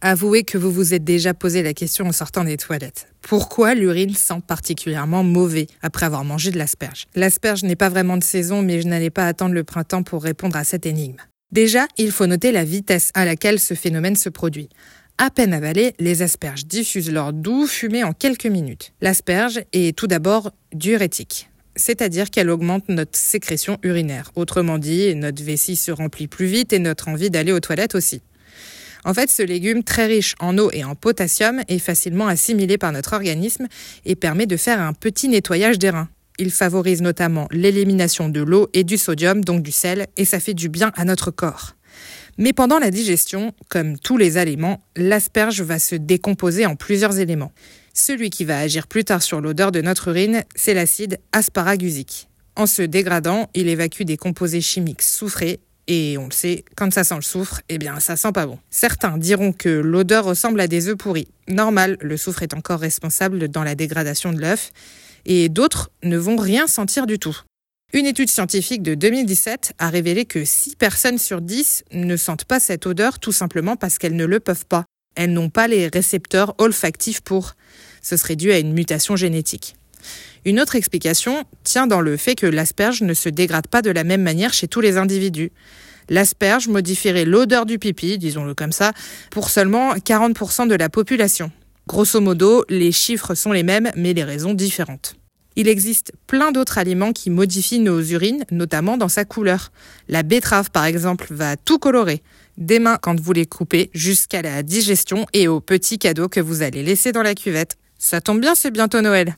Avouez que vous vous êtes déjà posé la question en sortant des toilettes. Pourquoi l'urine sent particulièrement mauvais après avoir mangé de l'asperge? L'asperge n'est pas vraiment de saison, mais je n'allais pas attendre le printemps pour répondre à cette énigme. Déjà, il faut noter la vitesse à laquelle ce phénomène se produit. À peine avalées, les asperges diffusent leur doux fumée en quelques minutes. L'asperge est tout d'abord diurétique, c'est-à-dire qu'elle augmente notre sécrétion urinaire. Autrement dit, notre vessie se remplit plus vite et notre envie d'aller aux toilettes aussi. En fait, ce légume très riche en eau et en potassium est facilement assimilé par notre organisme et permet de faire un petit nettoyage des reins. Il favorise notamment l'élimination de l'eau et du sodium, donc du sel, et ça fait du bien à notre corps. Mais pendant la digestion, comme tous les aliments, l'asperge va se décomposer en plusieurs éléments. Celui qui va agir plus tard sur l'odeur de notre urine, c'est l'acide asparagusique. En se dégradant, il évacue des composés chimiques soufrés et on le sait, quand ça sent le soufre, eh bien ça sent pas bon. Certains diront que l'odeur ressemble à des œufs pourris. Normal, le soufre est encore responsable dans la dégradation de l'œuf, et d'autres ne vont rien sentir du tout. Une étude scientifique de 2017 a révélé que 6 personnes sur 10 ne sentent pas cette odeur tout simplement parce qu'elles ne le peuvent pas. Elles n'ont pas les récepteurs olfactifs pour. Ce serait dû à une mutation génétique. Une autre explication tient dans le fait que l'asperge ne se dégrade pas de la même manière chez tous les individus. L'asperge modifierait l'odeur du pipi, disons-le comme ça, pour seulement 40% de la population. Grosso modo, les chiffres sont les mêmes, mais les raisons différentes. Il existe plein d'autres aliments qui modifient nos urines, notamment dans sa couleur. La betterave, par exemple, va tout colorer. Des mains quand vous les coupez, jusqu'à la digestion et aux petits cadeaux que vous allez laisser dans la cuvette. Ça tombe bien, c'est bientôt Noël.